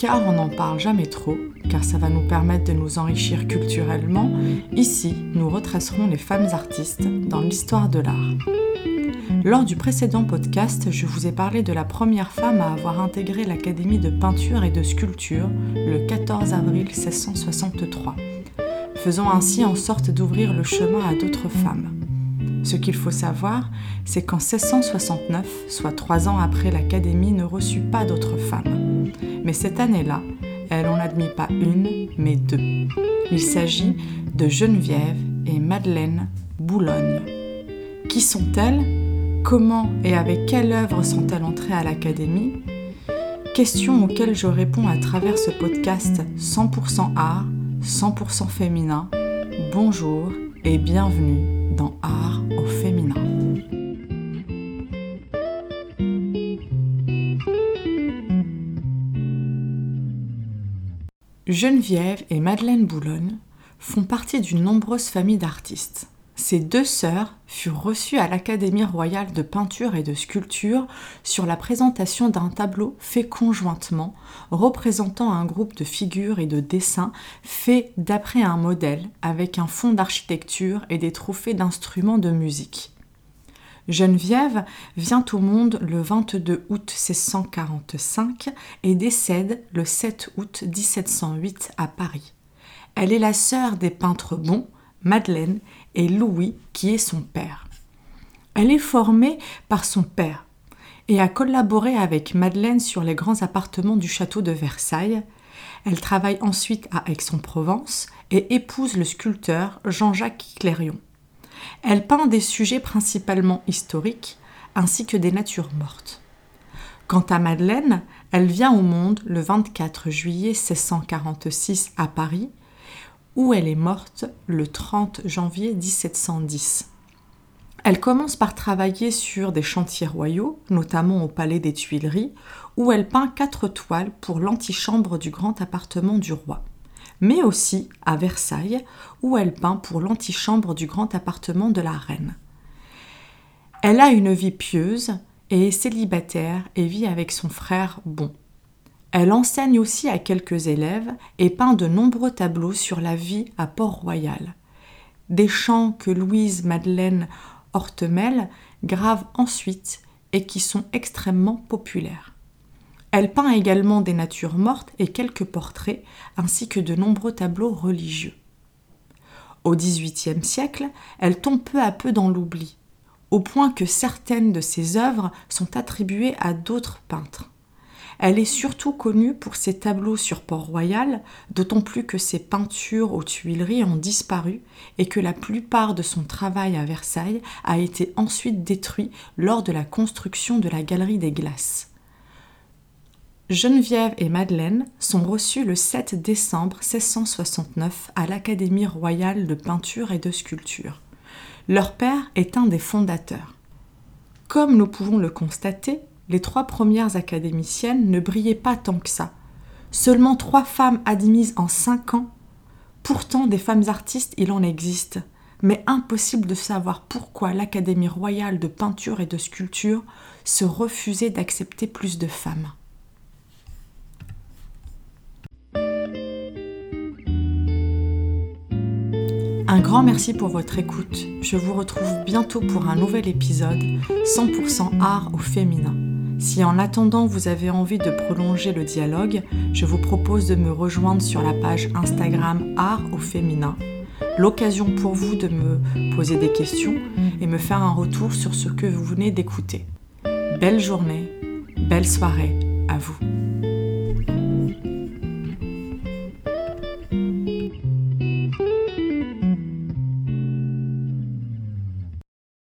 car on n'en parle jamais trop, car ça va nous permettre de nous enrichir culturellement, ici, nous retracerons les femmes artistes dans l'histoire de l'art. Lors du précédent podcast, je vous ai parlé de la première femme à avoir intégré l'Académie de peinture et de sculpture le 14 avril 1663, faisant ainsi en sorte d'ouvrir le chemin à d'autres femmes. Ce qu'il faut savoir, c'est qu'en 1669, soit trois ans après l'Académie ne reçut pas d'autres femmes. Mais cette année-là, elle en admit pas une, mais deux. Il s'agit de Geneviève et Madeleine Boulogne. Qui sont-elles? Comment et avec quelle œuvre sont-elles entrées à l'Académie? Questions auxquelles je réponds à travers ce podcast 100% art, 100% féminin. Bonjour et bienvenue dans Art au féminin. Geneviève et Madeleine Boulogne font partie d'une nombreuse famille d'artistes. Ces deux sœurs furent reçues à l'Académie royale de peinture et de sculpture sur la présentation d'un tableau fait conjointement représentant un groupe de figures et de dessins faits d'après un modèle avec un fond d'architecture et des trophées d'instruments de musique. Geneviève vient au monde le 22 août 1645 et décède le 7 août 1708 à Paris. Elle est la sœur des peintres bons, Madeleine et Louis qui est son père. Elle est formée par son père et a collaboré avec Madeleine sur les grands appartements du château de Versailles. Elle travaille ensuite à Aix-en-Provence et épouse le sculpteur Jean-Jacques Clérion. Elle peint des sujets principalement historiques ainsi que des natures mortes. Quant à Madeleine, elle vient au monde le 24 juillet 1646 à Paris où elle est morte le 30 janvier 1710. Elle commence par travailler sur des chantiers royaux, notamment au Palais des Tuileries, où elle peint quatre toiles pour l'antichambre du grand appartement du roi, mais aussi à Versailles, où elle peint pour l'antichambre du grand appartement de la reine. Elle a une vie pieuse et est célibataire et vit avec son frère Bon. Elle enseigne aussi à quelques élèves et peint de nombreux tableaux sur la vie à Port-Royal. Des chants que Louise Madeleine Hortemel grave ensuite et qui sont extrêmement populaires. Elle peint également des natures mortes et quelques portraits, ainsi que de nombreux tableaux religieux. Au XVIIIe siècle, elle tombe peu à peu dans l'oubli, au point que certaines de ses œuvres sont attribuées à d'autres peintres. Elle est surtout connue pour ses tableaux sur Port-Royal, d'autant plus que ses peintures aux Tuileries ont disparu et que la plupart de son travail à Versailles a été ensuite détruit lors de la construction de la Galerie des Glaces. Geneviève et Madeleine sont reçues le 7 décembre 1669 à l'Académie royale de peinture et de sculpture. Leur père est un des fondateurs. Comme nous pouvons le constater, les trois premières académiciennes ne brillaient pas tant que ça. Seulement trois femmes admises en cinq ans. Pourtant, des femmes artistes, il en existe. Mais impossible de savoir pourquoi l'Académie royale de peinture et de sculpture se refusait d'accepter plus de femmes. Un grand merci pour votre écoute. Je vous retrouve bientôt pour un nouvel épisode 100% art au féminin. Si en attendant vous avez envie de prolonger le dialogue, je vous propose de me rejoindre sur la page Instagram Art au féminin. L'occasion pour vous de me poser des questions et me faire un retour sur ce que vous venez d'écouter. Belle journée, belle soirée à vous.